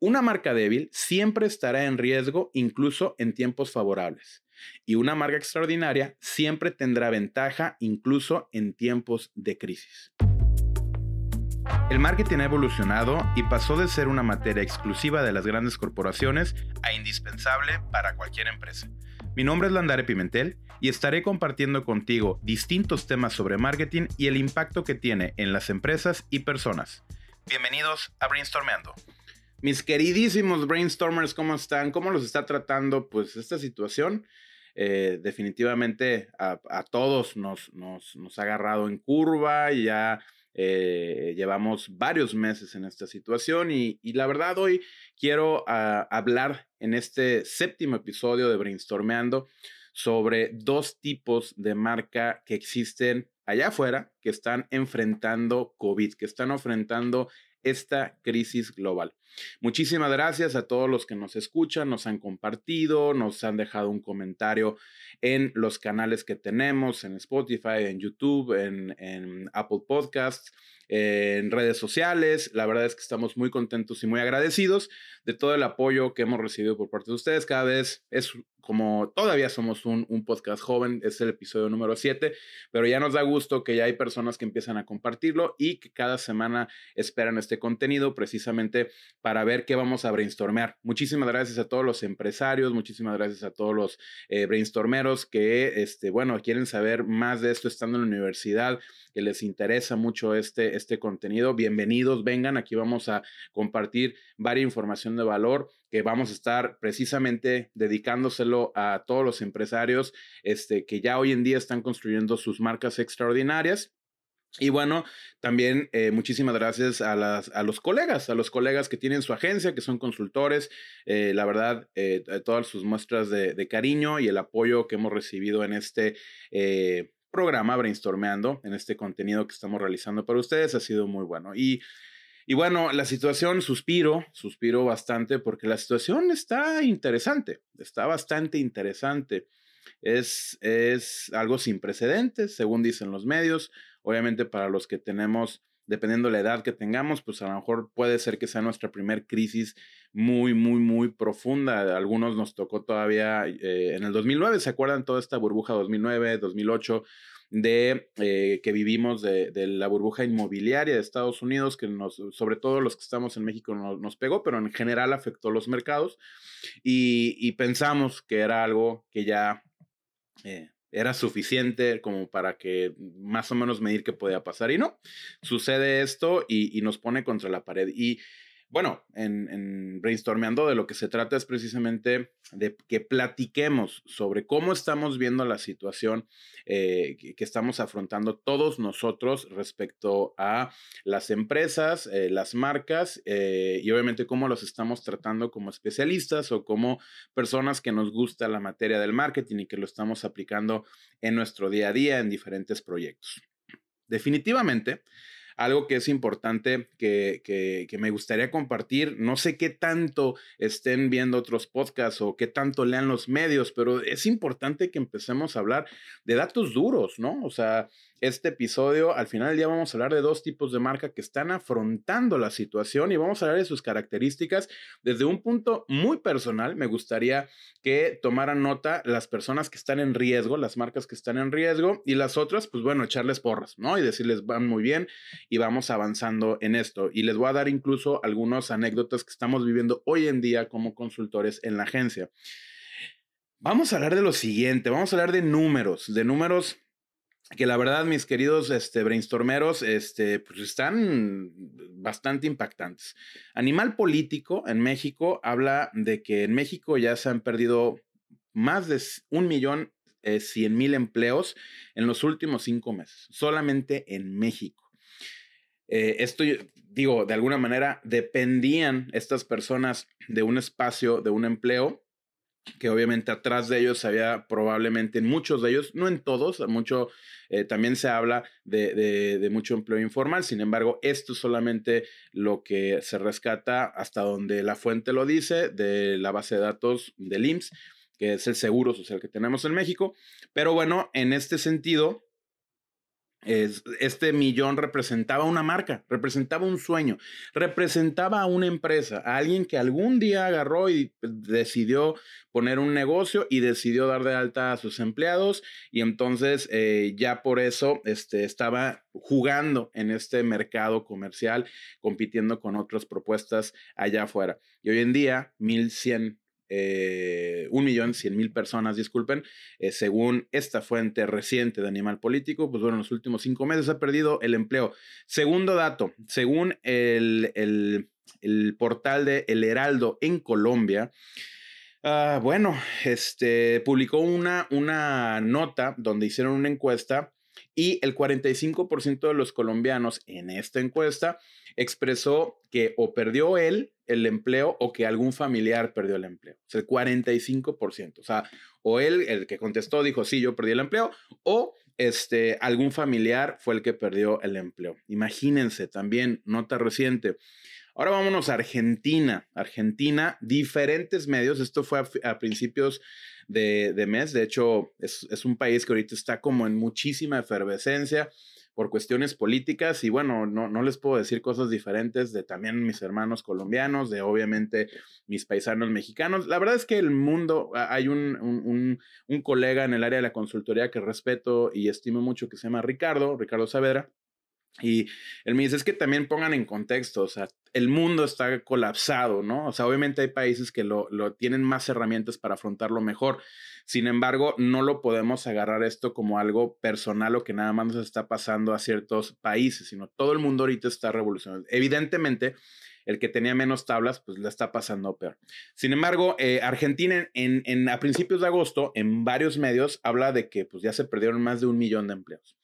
Una marca débil siempre estará en riesgo incluso en tiempos favorables. Y una marca extraordinaria siempre tendrá ventaja incluso en tiempos de crisis. El marketing ha evolucionado y pasó de ser una materia exclusiva de las grandes corporaciones a indispensable para cualquier empresa. Mi nombre es Landare Pimentel y estaré compartiendo contigo distintos temas sobre marketing y el impacto que tiene en las empresas y personas. Bienvenidos a Brainstormeando. Mis queridísimos brainstormers, ¿cómo están? ¿Cómo los está tratando pues esta situación? Eh, definitivamente a, todos nos, nos, nos, ha agarrado en curva ya eh, llevamos varios meses en esta situación y, la verdad hoy quiero ah, hablar en este séptimo episodio de Brainstormeando sobre dos tipos de marca que existen allá afuera que están enfrentando COVID, que están enfrentando esta crisis global. Muchísimas gracias a todos los que nos escuchan, nos han compartido, nos han dejado un comentario en los canales que tenemos, en Spotify, en YouTube, en, en Apple Podcasts en redes sociales. La verdad es que estamos muy contentos y muy agradecidos de todo el apoyo que hemos recibido por parte de ustedes. Cada vez es como todavía somos un, podcast joven, es el episodio número 7, pero ya nos da gusto que ya hay personas que empiezan a compartirlo y que cada semana esperan este contenido precisamente para ver qué vamos a brainstormear. Muchísimas gracias a todos los empresarios, muchísimas gracias a todos los eh, brainstormeros que, este, bueno, quieren saber más de esto estando en la universidad, que les interesa mucho este, este contenido. Bienvenidos, vengan, aquí vamos a compartir varias información de valor que vamos a estar precisamente dedicándoselo a todos los empresarios este, que ya hoy en día están construyendo sus marcas extraordinarias. Y bueno, también eh, muchísimas gracias a, las, a los colegas, a los colegas que tienen su agencia, que son consultores. Eh, la verdad, eh, todas sus muestras de, de, cariño y el apoyo que hemos recibido en este programa Brainstormeando, en este contenido que estamos realizando para ustedes, ha sido muy bueno. Y y bueno, la situación, suspiro, suspiro bastante porque la situación está interesante, está bastante interesante. Es, es algo sin precedentes, según dicen los medios. Obviamente para los que tenemos, dependiendo de la edad que tengamos, pues a lo mejor puede ser que sea nuestra primer crisis muy, muy, muy profunda. algunos nos tocó todavía eh, en el 2009, ¿se acuerdan toda esta burbuja 2009, 2008? de eh, que vivimos de, la burbuja inmobiliaria de Estados Unidos, que nos, sobre todo los que estamos en México nos, pegó, pero en general afectó los mercados y, pensamos que era algo que ya eh, era suficiente como para que más o menos medir qué podía pasar. Y no, sucede esto y, y nos pone contra la pared. Y bueno, en, brainstormeando de lo que se trata es precisamente de que platiquemos sobre cómo estamos viendo la situación eh, que, estamos afrontando todos nosotros respecto a las empresas, eh, las marcas eh, y obviamente cómo los estamos tratando como especialistas o como personas que nos gusta la materia del marketing y que lo estamos aplicando en nuestro día a día en diferentes proyectos. Definitivamente, algo que es importante que, que, me gustaría compartir. No sé qué tanto estén viendo otros podcasts o qué tanto lean los medios, pero es importante que empecemos a hablar de datos duros, ¿no? O sea, este episodio, al final del día vamos a hablar de dos tipos de marca que están afrontando la situación y vamos a hablar de sus características desde un punto muy personal. Me gustaría que tomaran nota las personas que están en riesgo, las marcas que están en riesgo y las otras, pues bueno, echarles porras, ¿no? Y decirles, van muy bien y vamos avanzando en esto. Y les voy a dar incluso algunas anécdotas que estamos viviendo hoy en día como consultores en la agencia. Vamos a hablar de lo siguiente, vamos a hablar de números, de números que la verdad, mis queridos este, brainstormeros, este, pues están bastante impactantes. Animal Político en México habla de que en México ya se han perdido más de un millón eh, cien mil empleos en los últimos cinco meses, solamente en México. Eh, esto, digo, de alguna manera dependían estas personas de un espacio, de un empleo, que obviamente atrás de ellos había probablemente en muchos de ellos, no en todos, mucho, eh, también se habla de, mucho empleo informal, sin embargo, esto es solamente lo que se rescata hasta donde la fuente lo dice de la base de datos del IMSS, que es el seguro social que tenemos en México, pero bueno, en este sentido, este millón representaba una marca, representaba un sueño, representaba a una empresa, a alguien que algún día agarró y decidió poner un negocio y decidió dar de alta a sus empleados y entonces eh, ya por eso este, estaba jugando en este mercado comercial, compitiendo con otras propuestas allá afuera. Y hoy en día, 1100 eh, un millón cien mil personas, disculpen, eh, según esta fuente reciente de Animal Político, pues bueno, en los últimos cinco meses ha perdido el empleo. Segundo dato, según el, el, portal de El Heraldo en Colombia, ah, bueno, este, publicó una, una nota donde hicieron una encuesta y el 45% de los colombianos en esta encuesta expresó que o perdió él el empleo o que algún familiar perdió el empleo. O sea, el 45%. O sea, o él, el que contestó, dijo, sí, yo perdí el empleo, o este, algún familiar fue el que perdió el empleo. Imagínense también, nota reciente. Ahora vámonos a Argentina. Argentina, diferentes medios. Esto fue a principios de, mes. De hecho, es, un país que ahorita está como en muchísima efervescencia por cuestiones políticas y bueno, no, no, les puedo decir cosas diferentes de también mis hermanos colombianos, de obviamente mis paisanos mexicanos. La verdad es que el mundo, hay un, un, un colega en el área de la consultoría que respeto y estimo mucho que se llama Ricardo, Ricardo Saavedra, y él me dice, es que también pongan en contexto, o sea, el mundo está colapsado, ¿no? O sea, obviamente hay países que lo, lo, tienen más herramientas para afrontarlo mejor. Sin embargo, no lo podemos agarrar esto como algo personal o que nada más nos está pasando a ciertos países, sino todo el mundo ahorita está revolucionando. Evidentemente, el que tenía menos tablas, pues le está pasando peor. Sin embargo, eh, Argentina en, en, a principios de agosto, en varios medios, habla de que pues, ya se perdieron más de un millón de empleos.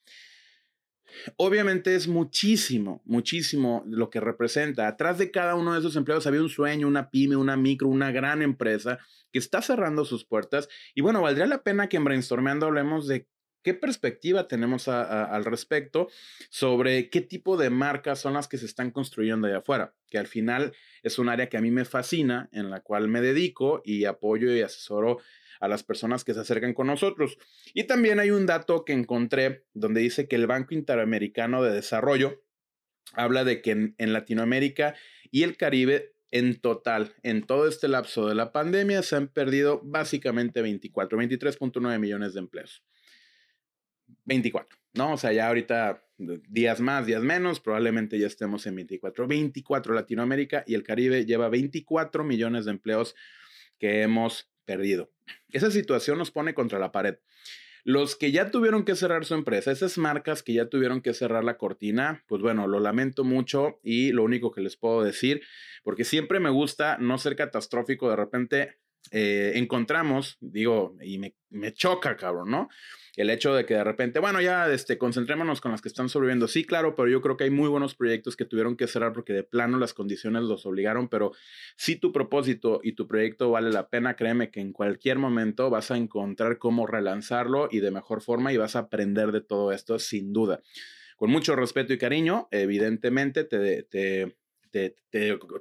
Obviamente es muchísimo, muchísimo lo que representa. Atrás de cada uno de esos empleados había un sueño, una pyme, una micro, una gran empresa que está cerrando sus puertas. Y bueno, valdría la pena que en Brainstormeando hablemos de qué perspectiva tenemos al respecto sobre qué tipo de marcas son las que se están construyendo allá afuera, que al final es un área que a mí me fascina, en la cual me dedico y apoyo y asesoro a las personas que se acercan con nosotros. Y también hay un dato que encontré donde dice que el Banco Interamericano de Desarrollo habla de que en, Latinoamérica y el Caribe en total, en todo este lapso de la pandemia, se han perdido básicamente 24, 23.9 millones de empleos. 24, ¿no? O sea, ya ahorita días más, días menos, probablemente ya estemos en 24. 24 Latinoamérica y el Caribe lleva 24 millones de empleos que hemos perdido. Esa situación nos pone contra la pared. Los que ya tuvieron que cerrar su empresa, esas marcas que ya tuvieron que cerrar la cortina, pues bueno, lo lamento mucho y lo único que les puedo decir, porque siempre me gusta no ser catastrófico, de repente eh, encontramos, digo, y me, me choca, cabrón, ¿no? el hecho de que de repente, bueno, ya este, concentrémonos con las que están sobreviviendo. Sí, claro, pero yo creo que hay muy buenos proyectos que tuvieron que cerrar porque de plano las condiciones los obligaron, pero si tu propósito y tu proyecto vale la pena, créeme que en cualquier momento vas a encontrar cómo relanzarlo y de mejor forma y vas a aprender de todo esto sin duda. Con mucho respeto y cariño, evidentemente te, te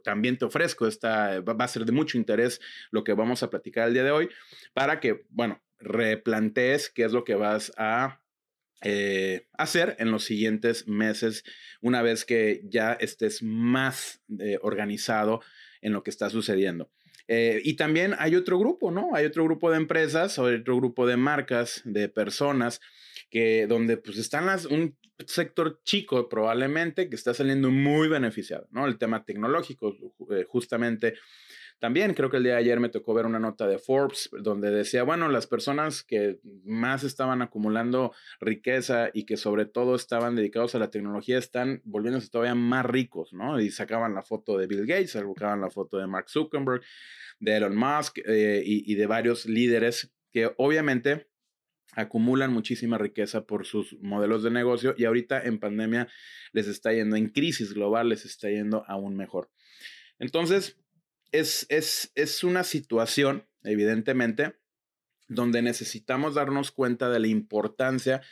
también te ofrezco esta, va a ser de mucho interés lo que vamos a platicar el día de hoy, para que, bueno, replantees qué es lo que vas a eh, hacer en los siguientes meses una vez que ya estés más eh, organizado en lo que está sucediendo. Eh, y también hay otro grupo, ¿no? Hay otro grupo de empresas, o otro grupo de marcas, de personas, que donde pues están las, sector chico probablemente que está saliendo muy beneficiado, ¿no? El tema tecnológico, justamente también creo que el día de ayer me tocó ver una nota de Forbes donde decía, bueno, las personas que más estaban acumulando riqueza y que sobre todo estaban dedicados a la tecnología están volviéndose todavía más ricos, ¿no? Y sacaban la foto de Bill Gates, sacaban la foto de Mark Zuckerberg, de Elon Musk eh, y de varios líderes que obviamente acumulan muchísima riqueza por sus modelos de negocio y ahorita en pandemia les está yendo, en crisis global les está yendo aún mejor. Entonces, es, una situación, evidentemente, donde necesitamos darnos cuenta de la importancia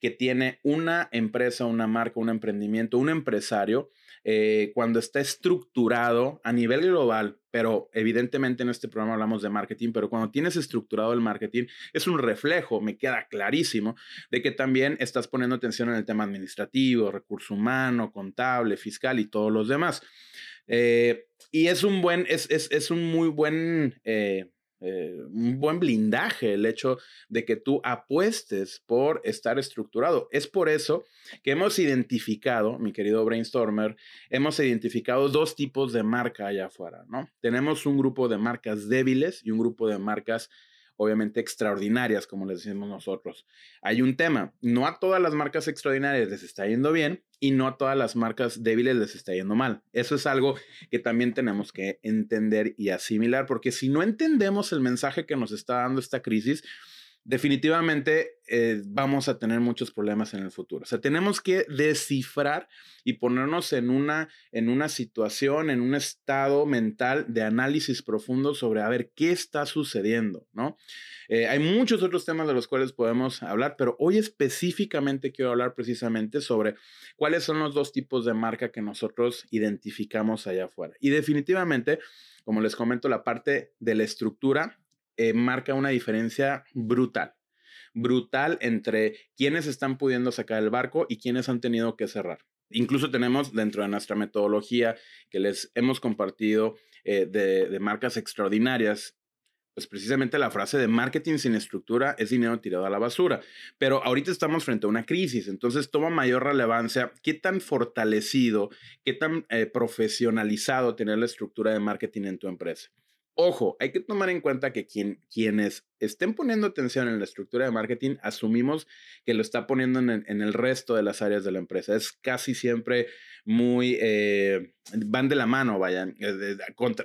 que tiene una empresa, una marca, un emprendimiento, un empresario, eh, cuando está estructurado a nivel global, pero evidentemente en este programa hablamos de marketing, pero cuando tienes estructurado el marketing, es un reflejo, me queda clarísimo, de que también estás poniendo atención en el tema administrativo, recurso humano, contable, fiscal y todos los demás. Eh, y es un buen, es, es, es un muy buen... Eh, eh, un buen blindaje el hecho de que tú apuestes por estar estructurado. Es por eso que hemos identificado, mi querido brainstormer, hemos identificado dos tipos de marca allá afuera, ¿no? Tenemos un grupo de marcas débiles y un grupo de marcas obviamente extraordinarias, como les decimos nosotros. Hay un tema, no a todas las marcas extraordinarias les está yendo bien y no a todas las marcas débiles les está yendo mal. Eso es algo que también tenemos que entender y asimilar, porque si no entendemos el mensaje que nos está dando esta crisis, definitivamente eh, vamos a tener muchos problemas en el futuro. O sea, tenemos que descifrar y ponernos en una, en una situación, en un estado mental de análisis profundo sobre a ver qué está sucediendo, ¿no? Eh, hay muchos otros temas de los cuales podemos hablar, pero hoy específicamente quiero hablar precisamente sobre cuáles son los dos tipos de marca que nosotros identificamos allá afuera. Y definitivamente, como les comento, la parte de la estructura eh, marca una diferencia brutal. Brutal entre quienes están pudiendo sacar el barco y quienes han tenido que cerrar. Incluso tenemos dentro de nuestra metodología que les hemos compartido eh, de, marcas extraordinarias, pues precisamente la frase de marketing sin estructura es dinero tirado a la basura. Pero ahorita estamos frente a una crisis, entonces toma mayor relevancia qué tan fortalecido, qué tan eh, profesionalizado tener la estructura de marketing en tu empresa. Ojo, hay que tomar en cuenta que quien, quienes estén poniendo atención en la estructura de marketing, asumimos que lo está poniendo en, el resto de las áreas de la empresa. Es casi siempre muy, eh, van de la mano, vayan. Eh,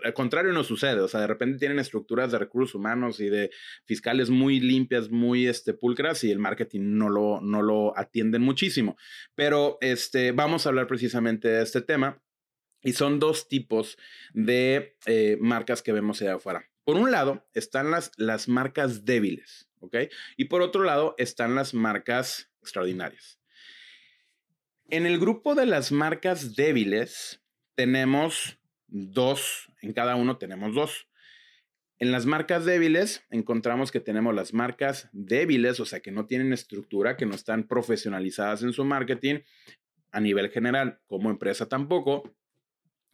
al contrario no sucede, o sea, de repente tienen estructuras de recursos humanos y de fiscales muy limpias, muy este, pulcras y el marketing no lo, no lo atienden muchísimo. Pero este, vamos a hablar precisamente de este tema y son dos tipos de eh, marcas que vemos allá afuera. Por un lado están las, las marcas débiles, ¿ok? Y por otro lado están las marcas extraordinarias. En el grupo de las marcas débiles tenemos dos, en cada uno tenemos dos. En las marcas débiles encontramos que tenemos las marcas débiles, o sea, que no tienen estructura, que no están profesionalizadas en su marketing a nivel general, como empresa tampoco,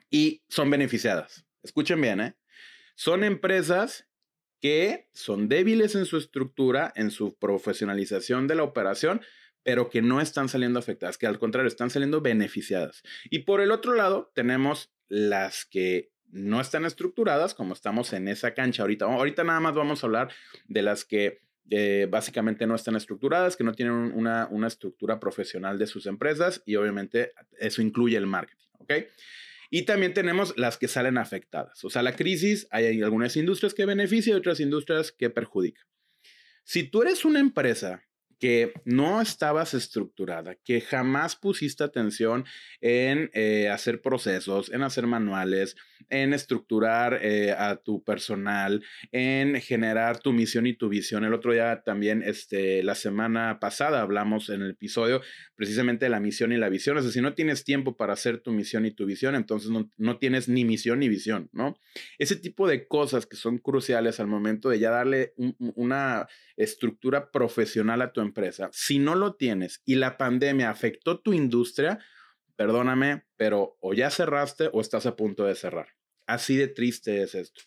y son beneficiadas. Escuchen bien, ¿eh? Son empresas que son débiles en su estructura, en su profesionalización de la operación, pero que no están saliendo afectadas, que al contrario, están saliendo beneficiadas. Y por el otro lado, tenemos las que no están estructuradas, como estamos en esa cancha ahorita. Ahorita nada más vamos a hablar de las que eh, básicamente no están estructuradas, que no tienen una, una estructura profesional de sus empresas y obviamente eso incluye el marketing, ¿ok? Y también tenemos las que salen afectadas. O sea, la crisis, hay algunas industrias que benefician y otras industrias que perjudican. Si tú eres una empresa que no estabas estructurada, que jamás pusiste atención en eh, hacer procesos, en hacer manuales, en estructurar eh, a tu personal, en generar tu misión y tu visión. El otro día también, este, la semana pasada hablamos en el episodio precisamente de la misión y la visión. O sea, si no tienes tiempo para hacer tu misión y tu visión, entonces no, no tienes ni misión ni visión, ¿no? Ese tipo de cosas que son cruciales al momento de ya darle una estructura profesional a tu empresa, si no lo tienes y la pandemia afectó tu industria, perdóname, pero o ya cerraste o estás a punto de cerrar. Así de triste es esto.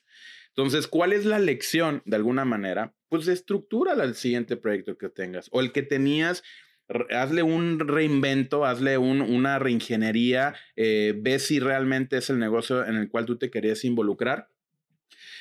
Entonces, ¿cuál es la lección de alguna manera? Pues estructura al siguiente proyecto que tengas o el que tenías. Hazle un reinvento, hazle una reingeniería, eh, ve si realmente es el negocio en el cual tú te querías involucrar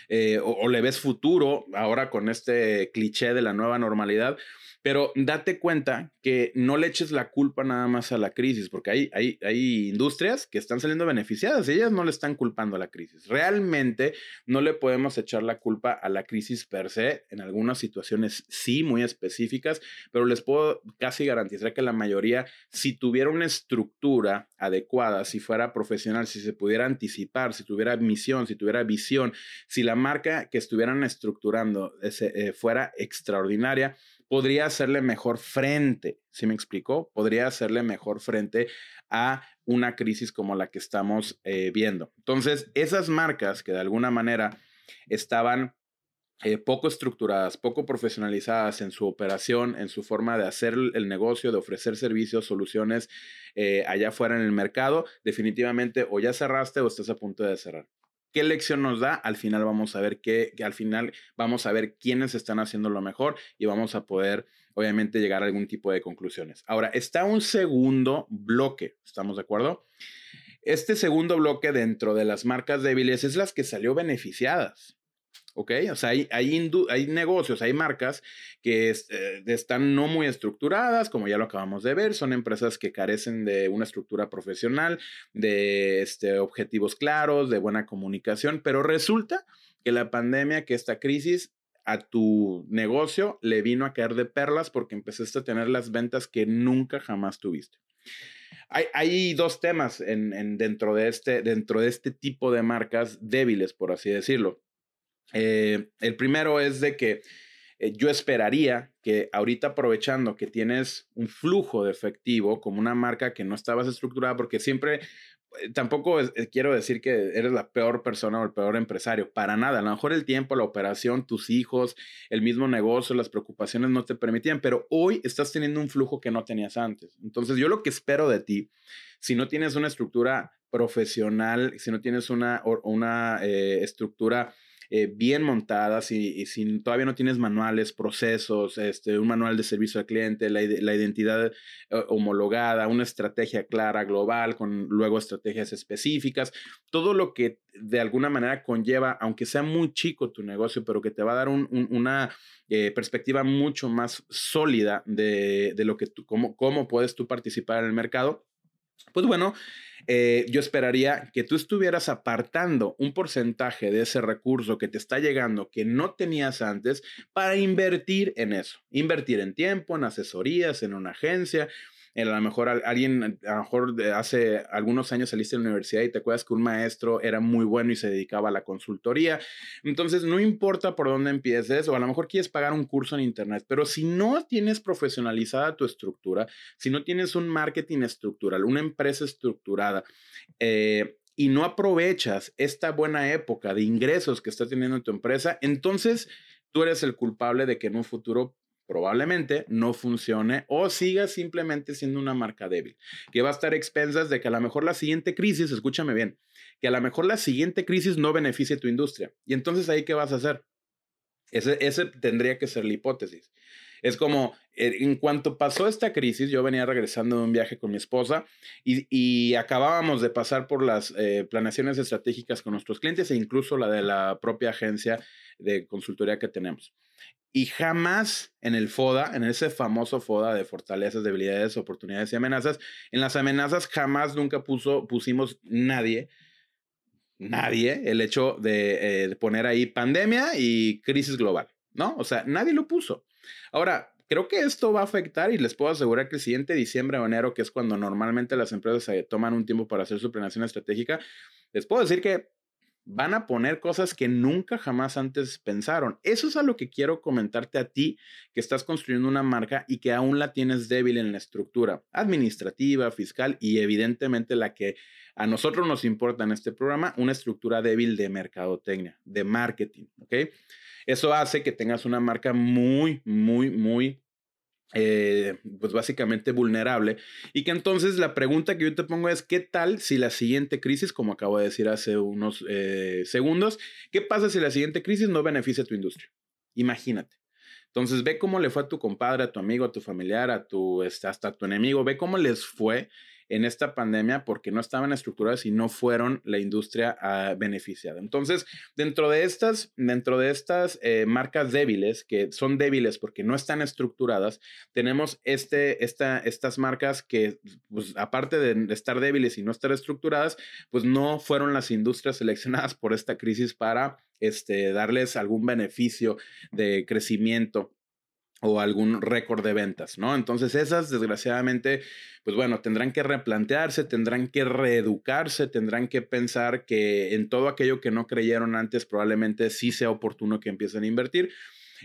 eh, o, le ves futuro ahora con este cliché de la nueva normalidad. Pero date cuenta que no le eches la culpa nada más a la crisis, porque hay, hay, hay industrias que están saliendo beneficiadas, ellas no le están culpando a la crisis. Realmente no le podemos echar la culpa a la crisis per se, en algunas situaciones sí, muy específicas, pero les puedo casi garantizar que la mayoría, si tuviera una estructura adecuada, si fuera profesional, si se pudiera anticipar, si tuviera misión, si tuviera visión, si la marca que estuvieran estructurando eh, fuera extraordinaria, podría hacerle mejor frente, ¿sí me explicó? Podría hacerle mejor frente a una crisis como la que estamos eh, viendo. Entonces, esas marcas que de alguna manera estaban eh, poco estructuradas, poco profesionalizadas en su operación, en su forma de hacer el negocio, de ofrecer servicios, soluciones allá afuera en el mercado, definitivamente o ya cerraste o estás a punto de cerrar. ¿Qué lección nos da? Al final vamos a ver que, al final vamos a ver quiénes están haciendo lo mejor y vamos a poder, obviamente, llegar a algún tipo de conclusiones. Ahora, está un segundo bloque, ¿estamos de acuerdo? Este segundo bloque dentro de las marcas débiles es las que salió beneficiadas. ¿Ok? O sea, hay, hay, negocios, hay marcas que eh, están no muy estructuradas, como ya lo acabamos de ver, son empresas que carecen de una estructura profesional, de este, objetivos claros, de buena comunicación, pero resulta que la pandemia, que esta crisis a tu negocio le vino a caer de perlas porque empezaste a tener las ventas que nunca jamás tuviste. Hay, dos temas en, dentro, de este, dentro de este tipo de marcas débiles, por así decirlo. Eh, el primero es de que eh, yo esperaría que ahorita aprovechando que tienes un flujo de efectivo como una marca que no estabas estructurada, porque siempre, eh, tampoco quiero decir que eres la peor persona o el peor empresario, para nada. A lo mejor el tiempo, la operación, tus hijos, el mismo negocio, las preocupaciones no te permitían, pero hoy estás teniendo un flujo que no tenías antes. Entonces yo lo que espero de ti, si no tienes una estructura profesional, si no tienes una, una estructura eh, bien montadas y, si todavía no tienes manuales, procesos, este, un manual de servicio al cliente, la, identidad eh, homologada, una estrategia clara, global, con luego estrategias específicas, todo lo que de alguna manera conlleva, aunque sea muy chico tu negocio, pero que te va a dar una eh, perspectiva mucho más sólida de, lo que tú, cómo, cómo puedes tú participar en el mercado pues bueno, eh, yo esperaría que tú estuvieras apartando un porcentaje de ese recurso que te está llegando que no tenías antes para invertir en eso, invertir en tiempo, en asesorías, en una agencia, a lo mejor alguien, a lo mejor hace algunos años saliste de la universidad y te acuerdas que un maestro era muy bueno y se dedicaba a la consultoría. Entonces, no importa por dónde empieces, o a lo mejor quieres pagar un curso en Internet, pero si no tienes profesionalizada tu estructura, si no tienes un marketing estructural, una empresa estructurada, eh, y no aprovechas esta buena época de ingresos que está teniendo tu empresa, entonces tú eres el culpable de que en un futuro probablemente no funcione o siga simplemente siendo una marca débil, que va a estar expensas de que a lo mejor la siguiente crisis, escúchame bien, que a lo mejor la siguiente crisis no beneficie tu industria. Y entonces ahí, ¿qué vas a hacer? Ese, ese tendría que ser la hipótesis. Es como, eh, en cuanto pasó esta crisis, yo venía regresando de un viaje con mi esposa y, acabábamos de pasar por las eh, planeaciones estratégicas con nuestros clientes e incluso la de la propia agencia de consultoría que tenemos. Y jamás en el FODA, en ese famoso FODA de fortalezas, debilidades, oportunidades y amenazas, en las amenazas jamás nunca puso, pusimos nadie, nadie, el hecho de, eh, poner ahí pandemia y crisis global, ¿no? O sea, nadie lo puso. Ahora, creo que esto va a afectar y les puedo asegurar que el siguiente diciembre o enero, que es cuando normalmente las empresas se toman un tiempo para hacer su planeación estratégica, les puedo decir que van a poner cosas que nunca jamás antes pensaron. Eso es a lo que quiero comentarte a ti que estás construyendo una marca y que aún la tienes débil en la estructura administrativa, fiscal y evidentemente la que a nosotros nos importa en este programa, una estructura débil de mercadotecnia, de marketing. Eso hace que tengas una marca muy, muy, muy eh, pues básicamente vulnerable. Y que entonces la pregunta que yo te pongo es, ¿qué tal si la siguiente crisis, como acabo de decir hace unos eh, segundos, qué pasa si la siguiente crisis no beneficia a tu industria? Imagínate. Entonces ve cómo le fue a tu compadre, a tu amigo, a tu familiar, a tu, este, hasta a tu enemigo, ve cómo les fue en esta pandemia porque no estaban estructuradas y no fueron la industria ah, beneficiada. Entonces, dentro de estas, dentro de estas eh, marcas débiles, que son débiles porque no están estructuradas, tenemos este, esta, estas marcas que, pues, aparte de estar débiles y no estar estructuradas, pues no fueron las industrias seleccionadas por esta crisis para este, darles algún beneficio de crecimiento o algún récord de ventas, ¿no? Entonces esas, desgraciadamente, pues bueno, tendrán que replantearse, tendrán que reeducarse, tendrán que pensar que en todo aquello que no creyeron antes probablemente sí sea oportuno que empiecen a invertir.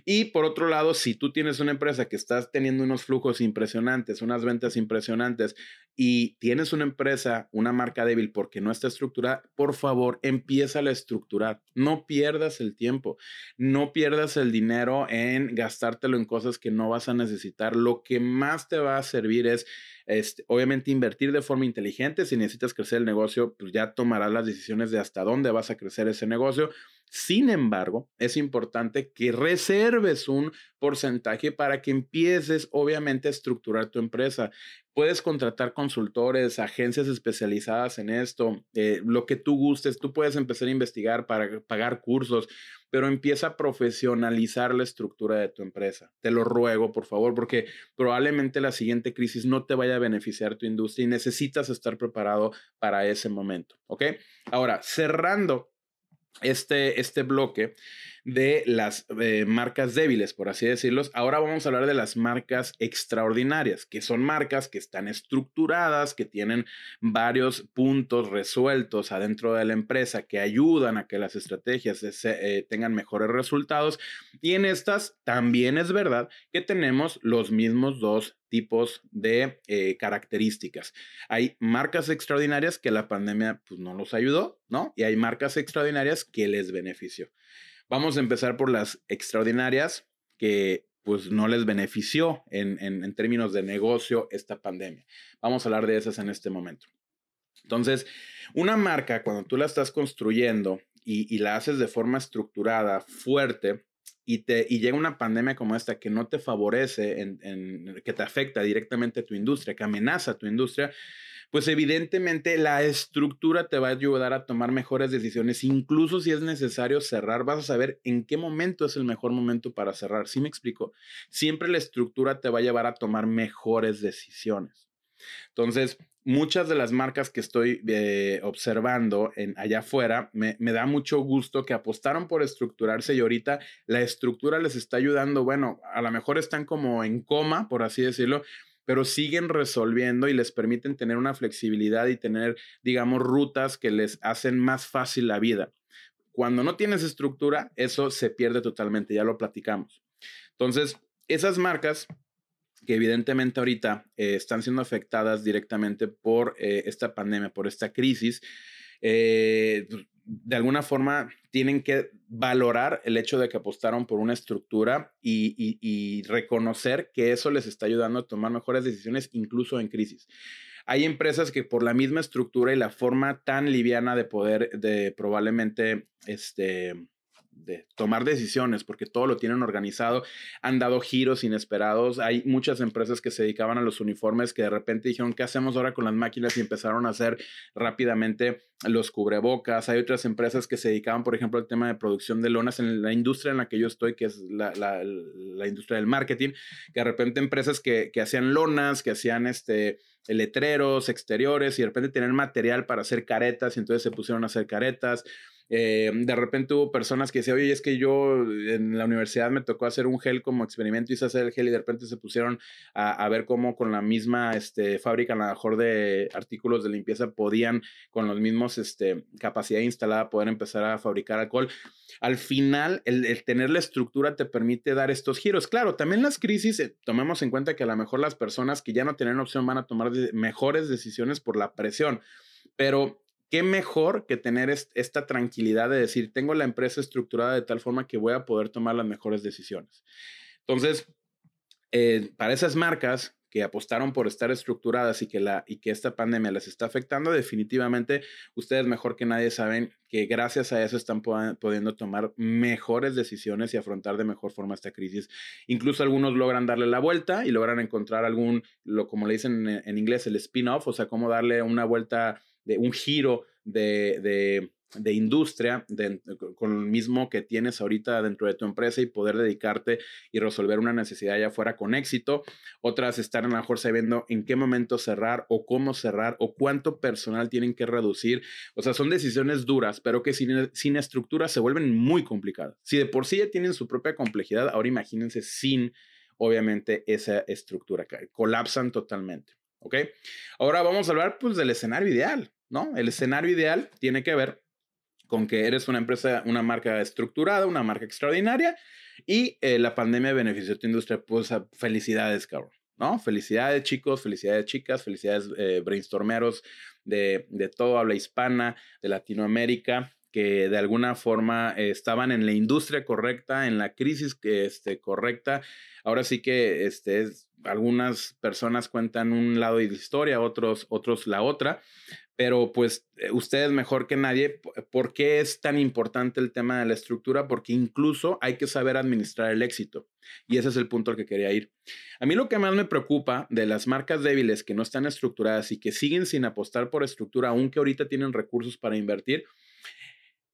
Y por otro lado, si tú tienes una empresa que estás teniendo unos flujos impresionantes, unas ventas impresionantes y tienes una empresa, una marca débil porque no está estructurada, por favor, empieza a estructurar. No pierdas el tiempo, no pierdas el dinero en gastártelo en cosas que no vas a necesitar. Lo que más te va a servir es este, obviamente invertir de forma inteligente. Si necesitas crecer el negocio, pues ya tomarás las decisiones de hasta dónde vas a crecer ese negocio. Sin embargo, es importante que reserves un porcentaje para que empieces, obviamente, a estructurar tu empresa. Puedes contratar consultores, agencias especializadas en esto, eh, lo que tú gustes. Tú puedes empezar a investigar para pagar cursos pero empieza a profesionalizar la estructura de tu empresa. Te lo ruego, por favor, porque probablemente la siguiente crisis no te vaya a beneficiar tu industria y necesitas estar preparado para ese momento. ¿Ok? Ahora, cerrando este, este bloque, de las eh, marcas débiles, por así decirlo. Ahora vamos a hablar de las marcas extraordinarias, que son marcas que están estructuradas, que tienen varios puntos resueltos adentro de la empresa, que ayudan a que las estrategias eh, tengan mejores resultados. Y en estas también es verdad que tenemos los mismos dos tipos de eh, características. Hay marcas extraordinarias que la pandemia pues, no los ayudó, ¿no? Y hay marcas extraordinarias que les benefició. Vamos a empezar por las extraordinarias que pues no les benefició en, en, términos de negocio esta pandemia. Vamos a hablar de esas en este momento. Entonces, una marca, cuando tú la estás construyendo y, la haces de forma estructurada, fuerte, y, te, y llega una pandemia como esta que no te favorece, en, que te afecta directamente a tu industria, que amenaza a tu industria, pues evidentemente la estructura te va a ayudar a tomar mejores decisiones. Incluso si es necesario cerrar, vas a saber en qué momento es el mejor momento para cerrar. ¿Sí me explico? Siempre la estructura te va a llevar a tomar mejores decisiones. Entonces, muchas de las marcas que estoy eh, observando en, allá afuera, me, me, da mucho gusto que apostaron por estructurarse y ahorita la estructura les está ayudando. Bueno, a lo mejor están como en coma, por así decirlo, pero siguen resolviendo y les permiten tener una flexibilidad y tener, digamos, rutas que les hacen más fácil la vida. Cuando no tienes estructura, eso se pierde totalmente, ya lo platicamos. Entonces, esas marcas que evidentemente ahorita eh, están siendo afectadas directamente por eh, esta pandemia, por esta crisis, eh, de alguna forma tienen que valorar el hecho de que apostaron por una estructura y, reconocer que eso les está ayudando a tomar mejores decisiones incluso en crisis. Hay empresas que por la misma estructura y la forma tan liviana de poder, de probablemente, este, de tomar decisiones, porque todo lo tienen organizado, han dado giros inesperados. Hay muchas empresas que se dedicaban a los uniformes que de repente dijeron, ¿qué hacemos ahora con las máquinas? Y empezaron a hacer rápidamente los cubrebocas. Hay otras empresas que se dedicaban, por ejemplo, al tema de producción de lonas en la industria en la que yo estoy, que es la, industria del marketing, que de repente empresas que, que hacían lonas, que hacían este letreros exteriores y de repente tenían material para hacer caretas y entonces se pusieron a hacer caretas eh, de repente hubo personas que decían, oye, es que yo en la universidad me tocó hacer un gel como experimento, hice hacer el gel y de repente se pusieron a, ver cómo con la misma este, fábrica, a lo mejor de artículos de limpieza, podían con los mismos este, capacidad instalada poder empezar a fabricar alcohol. Al final, el, tener la estructura te permite dar estos giros. Claro, también las crisis, eh, tomemos en cuenta que a lo mejor las personas que ya no tienen opción van a tomar mejores decisiones por la presión, pero qué mejor que tener esta tranquilidad de decir, tengo la empresa estructurada de tal forma que voy a poder tomar las mejores decisiones. Entonces, eh, para esas marcas que apostaron por estar estructuradas y que, la, y que esta pandemia les está afectando, definitivamente ustedes mejor que nadie saben que gracias a eso están pudiendo tomar mejores decisiones y afrontar de mejor forma esta crisis. Incluso algunos logran darle la vuelta y logran encontrar algún, lo, como le dicen en, en inglés, el spin-off, o sea, cómo darle una vuelta de un giro de, de, industria con el mismo que tienes ahorita dentro de tu empresa y poder dedicarte y resolver una necesidad allá afuera con éxito. Otras están a lo mejor sabiendo en qué momento cerrar o cómo cerrar o cuánto personal tienen que reducir. O sea, son decisiones duras, pero que sin, sin estructura se vuelven muy complicadas. Si de por sí ya tienen su propia complejidad, ahora imagínense sin obviamente esa estructura, colapsan totalmente. ¿Ok? Ahora vamos a hablar pues del escenario ideal, ¿no? El escenario ideal tiene que ver con que eres una empresa, una marca estructurada, una marca extraordinaria y eh, la pandemia benefició a tu industria, pues felicidades, cabrón. ¿no? Felicidades chicos, felicidades chicas, felicidades eh, brainstormeros de, de todo habla hispana, de Latinoamérica, que de alguna forma estaban en la industria correcta, en la crisis este, correcta. Ahora sí que este, algunas personas cuentan un lado de la historia, otros, otros la otra, pero pues eh, ustedes mejor que nadie, ¿por qué es tan importante el tema de la estructura? Porque incluso hay que saber administrar el éxito. Y ese es el punto al que quería ir. A mí lo que más me preocupa de las marcas débiles que no están estructuradas y que siguen sin apostar por estructura, aunque ahorita tienen recursos para invertir,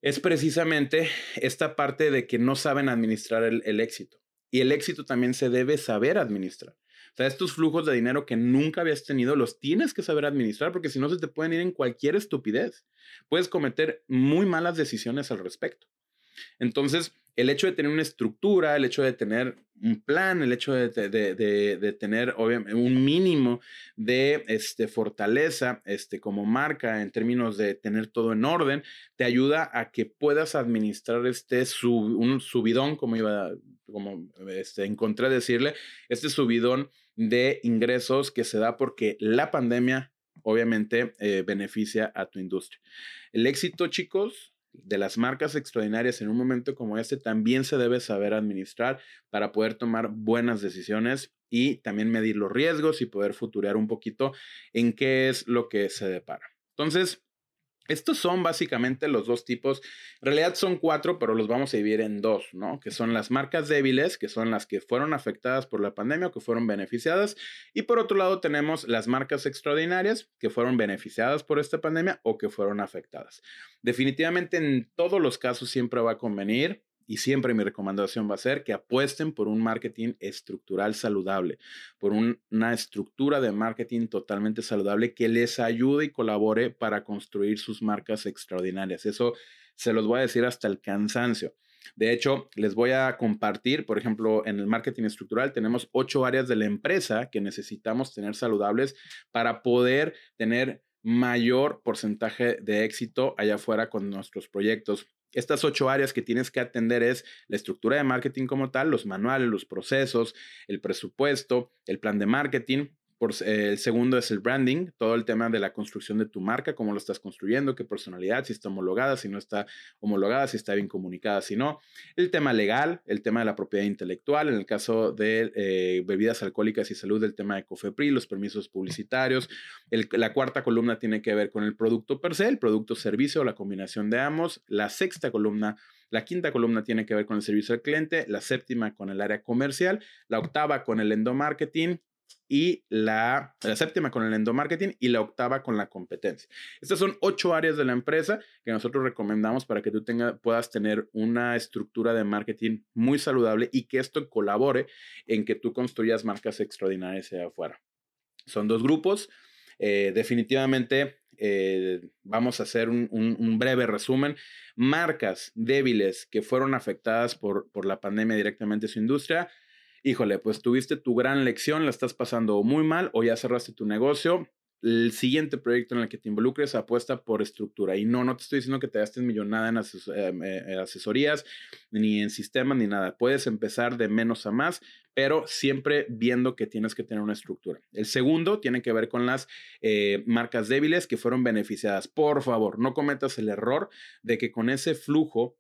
es precisamente esta parte de que no saben administrar el, éxito. Y el éxito también se debe saber administrar. O sea, estos flujos de dinero que nunca habías tenido los tienes que saber administrar porque si no se te pueden ir en cualquier estupidez. Puedes cometer muy malas decisiones al respecto. Entonces, el hecho de tener una estructura, el hecho de tener un plan, el hecho de, de, tener obviamente un mínimo de este, fortaleza este, como marca en términos de tener todo en orden, te ayuda a que puedas administrar este un subidón, como iba, como este, encontré decirle, este subidón de ingresos que se da porque la pandemia obviamente eh, beneficia a tu industria. El éxito, chicos, de las marcas extraordinarias en un momento como este también se debe saber administrar para poder tomar buenas decisiones y también medir los riesgos y poder futurear un poquito en qué es lo que se depara. Entonces, estos son básicamente los dos tipos. En realidad son cuatro, pero los vamos a dividir en dos, ¿no? Que son las marcas débiles, que son las que fueron afectadas por la pandemia o que fueron beneficiadas. Y por otro lado tenemos las marcas extraordinarias, que fueron beneficiadas por esta pandemia o que fueron afectadas. Definitivamente en todos los casos siempre va a convenir y siempre mi recomendación va a ser que apuesten por un marketing estructural saludable, por una estructura de marketing totalmente saludable que les ayude y colabore para construir sus marcas extraordinarias. Eso se los voy a decir hasta el cansancio. De hecho, les voy a compartir, por ejemplo, en el marketing estructural tenemos ocho áreas de la empresa que necesitamos tener saludables para poder tener mayor porcentaje de éxito allá afuera con nuestros proyectos. Estas ocho áreas que tienes que atender es la estructura de marketing como tal, los manuales, los procesos, el presupuesto, el plan de marketing, el segundo es el branding, todo el tema de la construcción de tu marca, cómo lo estás construyendo, qué personalidad, si está homologada, si no está homologada, si está bien comunicada, si no. El tema legal, el tema de la propiedad intelectual, en el caso de eh, bebidas alcohólicas y salud, el tema de COFEPRI, los permisos publicitarios. la cuarta columna tiene que ver con el producto per se, el producto servicio, la combinación de ambos. La sexta columna la quinta columna tiene que ver con el servicio al cliente, la séptima con el área comercial, la octava con el endomarketing, y la, séptima con el endomarketing y la octava con la competencia. Estas son ocho áreas de la empresa que nosotros recomendamos para que tú tenga, puedas tener una estructura de marketing muy saludable y que esto colabore en que tú construyas marcas extraordinarias allá afuera. Son dos grupos. Eh, definitivamente eh, vamos a hacer un, un, breve resumen. Marcas débiles que fueron afectadas por, por la pandemia directamente a su industria híjole, pues tuviste tu gran lección, la estás pasando muy mal o ya cerraste tu negocio, el siguiente proyecto en el que te involucres apuesta por estructura. Y no, no te estoy diciendo que te gastes millonada en em, eh, asesorías, ni en sistemas, ni nada. Puedes empezar de menos a más, pero siempre viendo que tienes que tener una estructura. El segundo tiene que ver con las eh, marcas débiles que fueron beneficiadas. Por favor, no cometas el error de que con ese flujo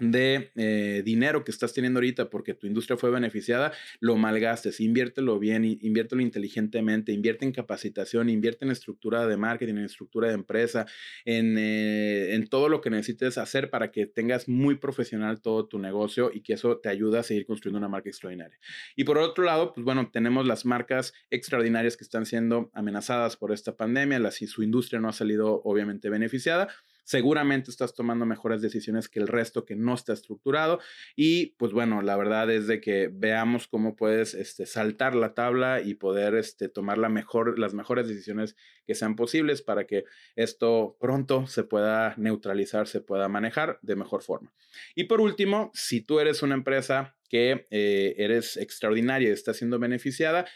de eh, dinero que estás teniendo ahorita porque tu industria fue beneficiada, lo malgastes, inviértelo bien, inviértelo inteligentemente, invierte en capacitación, invierte en estructura de marketing, en estructura de empresa, en, eh, en todo lo que necesites hacer para que tengas muy profesional todo tu negocio y que eso te ayude a seguir construyendo una marca extraordinaria. Y por otro lado, pues bueno, tenemos las marcas extraordinarias que están siendo amenazadas por esta pandemia, las, si su industria no ha salido obviamente beneficiada seguramente estás tomando mejores decisiones que el resto que no está estructurado. Y pues bueno, la verdad es de que veamos cómo puedes este, saltar la tabla y poder este, tomar la mejor, las mejores decisiones que sean posibles para que esto pronto se pueda neutralizar, se pueda manejar de mejor forma. Y por último, si tú eres una empresa que eh, eres extraordinaria y está siendo beneficiada,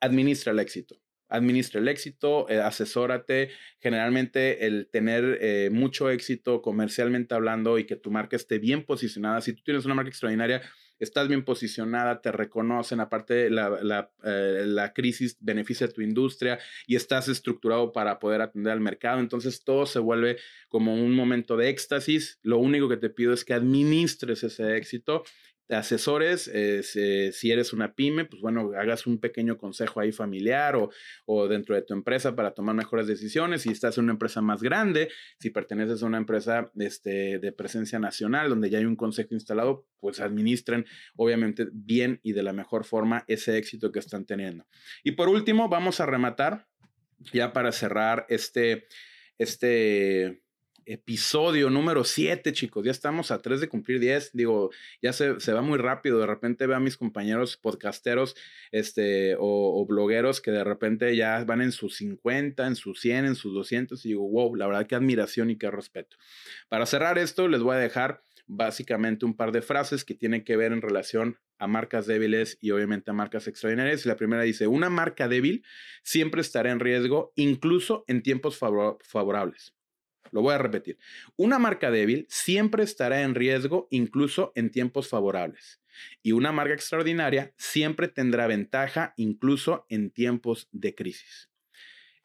administra el éxito administra el éxito, eh, asesórate. Generalmente el tener eh, mucho éxito comercialmente hablando y que tu marca esté bien posicionada, si tú tienes una marca extraordinaria, estás bien posicionada, te reconocen, aparte la, la, eh, la, crisis beneficia a tu industria y estás estructurado para poder atender al mercado, entonces todo se vuelve como un momento de éxtasis. Lo único que te pido es que administres ese éxito asesores, eh, si eres una pyme, pues bueno, hagas un pequeño consejo ahí familiar o, o, dentro de tu empresa para tomar mejores decisiones. Si estás en una empresa más grande, si perteneces a una empresa este, de presencia nacional donde ya hay un consejo instalado, pues administren obviamente bien y de la mejor forma ese éxito que están teniendo. Y por último, vamos a rematar ya para cerrar este, este episodio número 7, chicos. Ya estamos a 3 de cumplir 10. Digo, ya se, se, va muy rápido. De repente veo a mis compañeros podcasteros este, o, blogueros que de repente ya van en sus 50, en sus 100, en sus 200 y digo, wow, la verdad qué admiración y qué respeto. Para cerrar esto, les voy a dejar básicamente un par de frases que tienen que ver en relación a marcas débiles y obviamente a marcas extraordinarias. La primera dice, una marca débil siempre estará en riesgo, incluso en tiempos favorables. Lo voy a repetir. Una marca débil siempre estará en riesgo incluso en tiempos favorables. Y una marca extraordinaria siempre tendrá ventaja incluso en tiempos de crisis.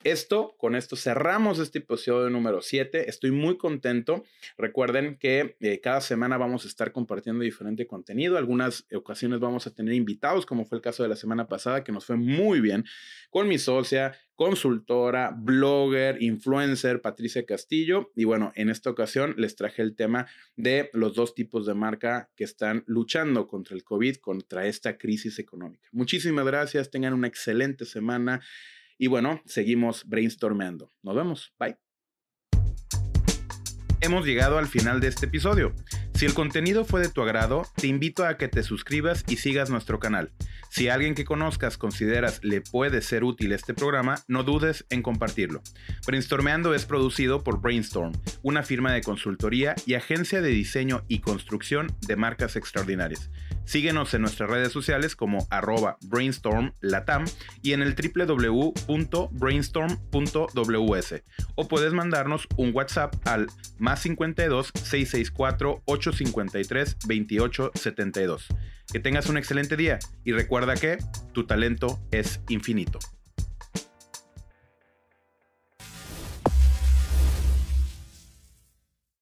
Esto, con esto cerramos este episodio número 7. Estoy muy contento. Recuerden que eh, cada semana vamos a estar compartiendo diferente contenido. Algunas ocasiones vamos a tener invitados, como fue el caso de la semana pasada, que nos fue muy bien, con mi socia, consultora, blogger, influencer, Patricia Castillo. Y bueno, en esta ocasión les traje el tema de los dos tipos de marca que están luchando contra el COVID, contra esta crisis económica. Muchísimas gracias. Tengan una excelente semana. Y bueno, seguimos brainstormando. Nos vemos. Bye. Hemos llegado al final de este episodio. Si el contenido fue de tu agrado, te invito a que te suscribas y sigas nuestro canal. Si alguien que conozcas consideras le puede ser útil este programa, no dudes en compartirlo. Brainstormeando es producido por Brainstorm, una firma de consultoría y agencia de diseño y construcción de marcas extraordinarias. Síguenos en nuestras redes sociales como arroba brainstormlatam y en el www.brainstorm.ws o puedes mandarnos un WhatsApp al más 52 664 853 2872. Que tengas un excelente día y recuerda que tu talento es infinito.